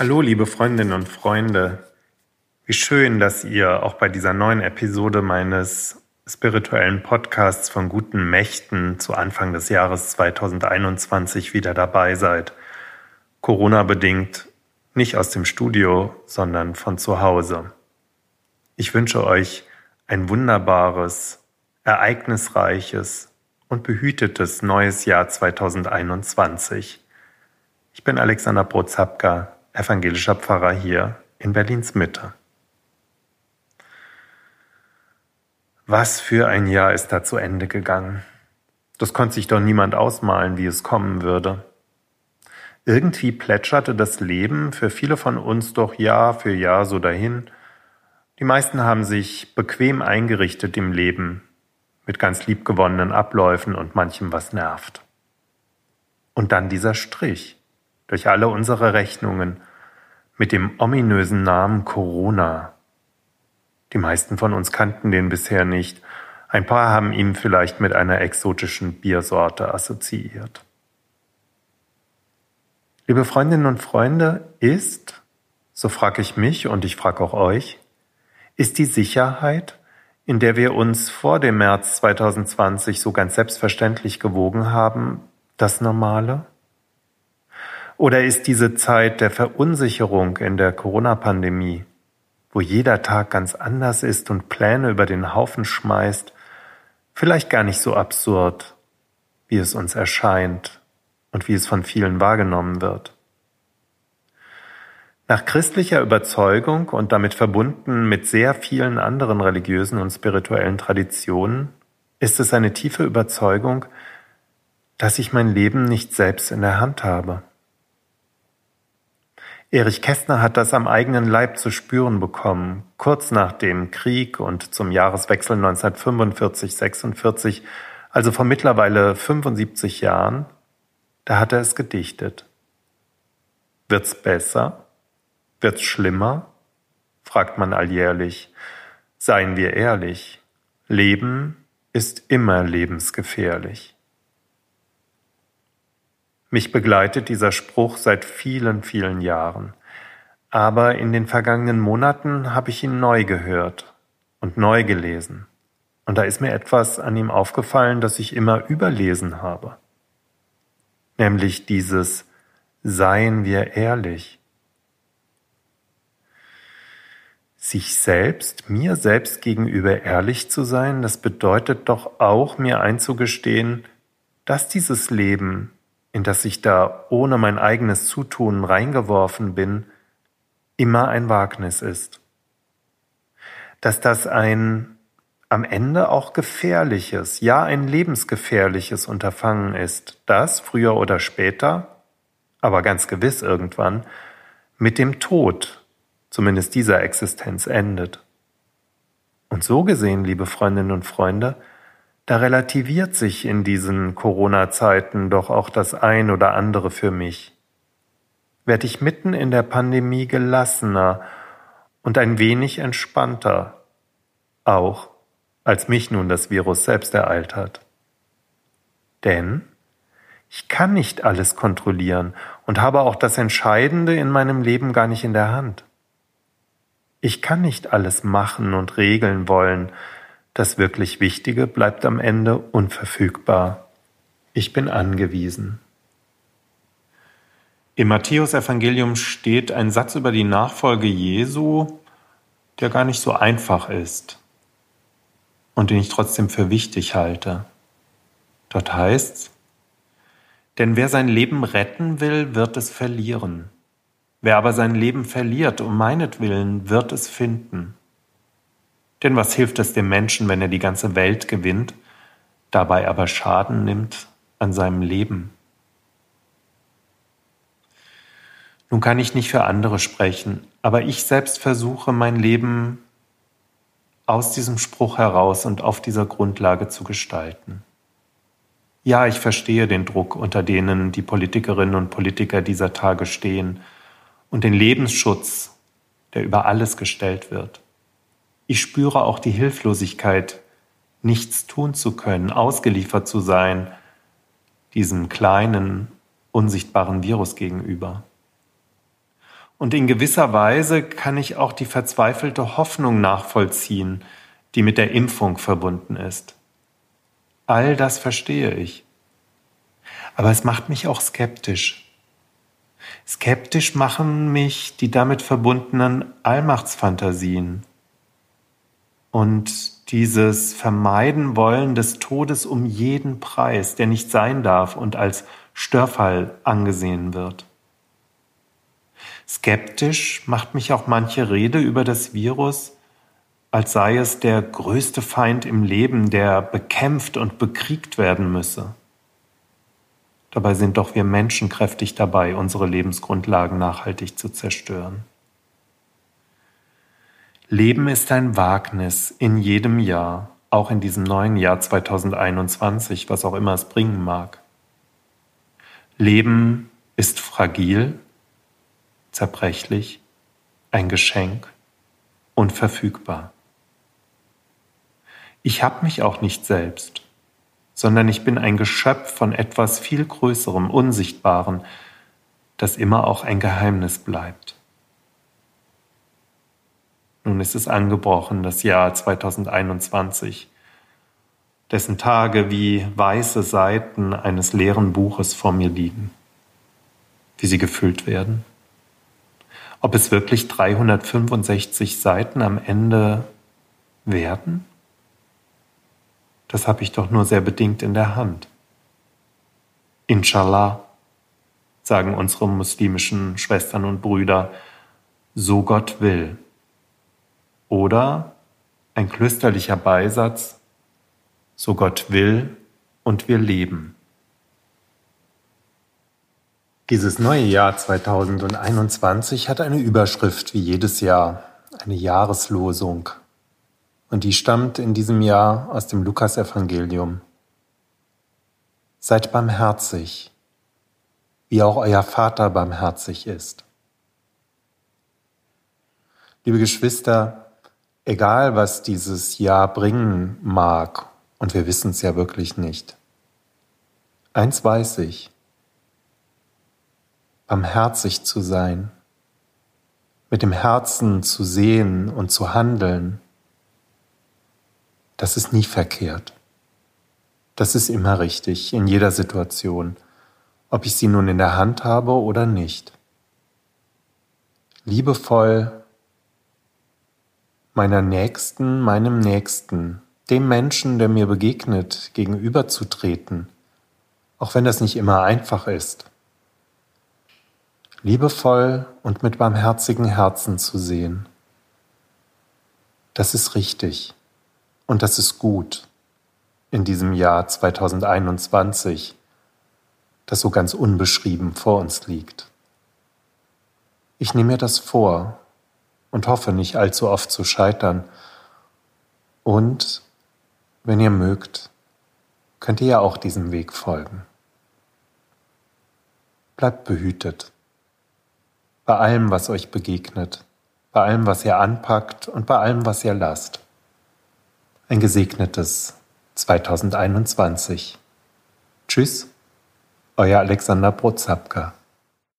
Hallo, liebe Freundinnen und Freunde. Wie schön, dass ihr auch bei dieser neuen Episode meines spirituellen Podcasts von guten Mächten zu Anfang des Jahres 2021 wieder dabei seid. Corona bedingt nicht aus dem Studio, sondern von zu Hause. Ich wünsche euch ein wunderbares, ereignisreiches und behütetes neues Jahr 2021. Ich bin Alexander Brozapka, evangelischer Pfarrer hier in Berlins Mitte. Was für ein Jahr ist da zu Ende gegangen. Das konnte sich doch niemand ausmalen, wie es kommen würde. Irgendwie plätscherte das Leben für viele von uns doch Jahr für Jahr so dahin. Die meisten haben sich bequem eingerichtet im Leben, mit ganz liebgewonnenen Abläufen und manchem, was nervt. Und dann dieser Strich durch alle unsere Rechnungen mit dem ominösen Namen Corona. Die meisten von uns kannten den bisher nicht. Ein paar haben ihn vielleicht mit einer exotischen Biersorte assoziiert. Liebe Freundinnen und Freunde, ist, so frage ich mich und ich frage auch euch, ist die Sicherheit, in der wir uns vor dem März 2020 so ganz selbstverständlich gewogen haben, das Normale? Oder ist diese Zeit der Verunsicherung in der Corona-Pandemie, wo jeder Tag ganz anders ist und Pläne über den Haufen schmeißt, vielleicht gar nicht so absurd, wie es uns erscheint und wie es von vielen wahrgenommen wird? Nach christlicher Überzeugung und damit verbunden mit sehr vielen anderen religiösen und spirituellen Traditionen ist es eine tiefe Überzeugung, dass ich mein Leben nicht selbst in der Hand habe. Erich Kästner hat das am eigenen Leib zu spüren bekommen, kurz nach dem Krieg und zum Jahreswechsel 1945-46, also vor mittlerweile 75 Jahren, da hat er es gedichtet. Wird's besser? Wird's schlimmer? fragt man alljährlich. Seien wir ehrlich, Leben ist immer lebensgefährlich. Mich begleitet dieser Spruch seit vielen, vielen Jahren. Aber in den vergangenen Monaten habe ich ihn neu gehört und neu gelesen. Und da ist mir etwas an ihm aufgefallen, das ich immer überlesen habe. Nämlich dieses Seien wir ehrlich. Sich selbst, mir selbst gegenüber ehrlich zu sein, das bedeutet doch auch mir einzugestehen, dass dieses Leben in das ich da ohne mein eigenes Zutun reingeworfen bin, immer ein Wagnis ist. Dass das ein am Ende auch gefährliches, ja ein lebensgefährliches Unterfangen ist, das früher oder später, aber ganz gewiss irgendwann, mit dem Tod, zumindest dieser Existenz, endet. Und so gesehen, liebe Freundinnen und Freunde, da relativiert sich in diesen Corona-Zeiten doch auch das ein oder andere für mich. Werde ich mitten in der Pandemie gelassener und ein wenig entspannter, auch als mich nun das Virus selbst ereilt hat. Denn ich kann nicht alles kontrollieren und habe auch das Entscheidende in meinem Leben gar nicht in der Hand. Ich kann nicht alles machen und regeln wollen, das wirklich Wichtige bleibt am Ende unverfügbar. Ich bin angewiesen. Im Matthäusevangelium steht ein Satz über die Nachfolge Jesu, der gar nicht so einfach ist und den ich trotzdem für wichtig halte. Dort heißt's, denn wer sein Leben retten will, wird es verlieren. Wer aber sein Leben verliert um meinetwillen, wird es finden. Denn was hilft es dem Menschen, wenn er die ganze Welt gewinnt, dabei aber Schaden nimmt an seinem Leben? Nun kann ich nicht für andere sprechen, aber ich selbst versuche mein Leben aus diesem Spruch heraus und auf dieser Grundlage zu gestalten. Ja, ich verstehe den Druck, unter denen die Politikerinnen und Politiker dieser Tage stehen und den Lebensschutz, der über alles gestellt wird. Ich spüre auch die Hilflosigkeit, nichts tun zu können, ausgeliefert zu sein, diesem kleinen, unsichtbaren Virus gegenüber. Und in gewisser Weise kann ich auch die verzweifelte Hoffnung nachvollziehen, die mit der Impfung verbunden ist. All das verstehe ich. Aber es macht mich auch skeptisch. Skeptisch machen mich die damit verbundenen Allmachtsfantasien und dieses Vermeiden wollen des Todes um jeden Preis, der nicht sein darf und als Störfall angesehen wird. Skeptisch macht mich auch manche Rede über das Virus, als sei es der größte Feind im Leben, der bekämpft und bekriegt werden müsse. Dabei sind doch wir Menschen kräftig dabei, unsere Lebensgrundlagen nachhaltig zu zerstören. Leben ist ein Wagnis in jedem Jahr, auch in diesem neuen Jahr 2021, was auch immer es bringen mag. Leben ist fragil, zerbrechlich, ein Geschenk, unverfügbar. Ich habe mich auch nicht selbst, sondern ich bin ein Geschöpf von etwas viel Größerem, Unsichtbaren, das immer auch ein Geheimnis bleibt. Nun ist es angebrochen, das Jahr 2021, dessen Tage wie weiße Seiten eines leeren Buches vor mir liegen, wie sie gefüllt werden. Ob es wirklich 365 Seiten am Ende werden? Das habe ich doch nur sehr bedingt in der Hand. Inshallah, sagen unsere muslimischen Schwestern und Brüder, so Gott will. Oder ein klösterlicher Beisatz, so Gott will und wir leben. Dieses neue Jahr 2021 hat eine Überschrift wie jedes Jahr, eine Jahreslosung. Und die stammt in diesem Jahr aus dem Lukasevangelium. Seid barmherzig, wie auch euer Vater barmherzig ist. Liebe Geschwister, egal was dieses Jahr bringen mag, und wir wissen es ja wirklich nicht, eins weiß ich, barmherzig zu sein, mit dem Herzen zu sehen und zu handeln, das ist nie verkehrt. Das ist immer richtig in jeder Situation, ob ich sie nun in der Hand habe oder nicht. Liebevoll meiner Nächsten, meinem Nächsten, dem Menschen, der mir begegnet, gegenüberzutreten, auch wenn das nicht immer einfach ist. Liebevoll und mit barmherzigen Herzen zu sehen. Das ist richtig und das ist gut in diesem Jahr 2021, das so ganz unbeschrieben vor uns liegt. Ich nehme mir das vor und hoffe nicht allzu oft zu scheitern. Und wenn ihr mögt, könnt ihr ja auch diesem Weg folgen. Bleibt behütet bei allem, was euch begegnet, bei allem, was ihr anpackt und bei allem, was ihr lasst. Ein gesegnetes 2021. Tschüss, euer Alexander Brozapka.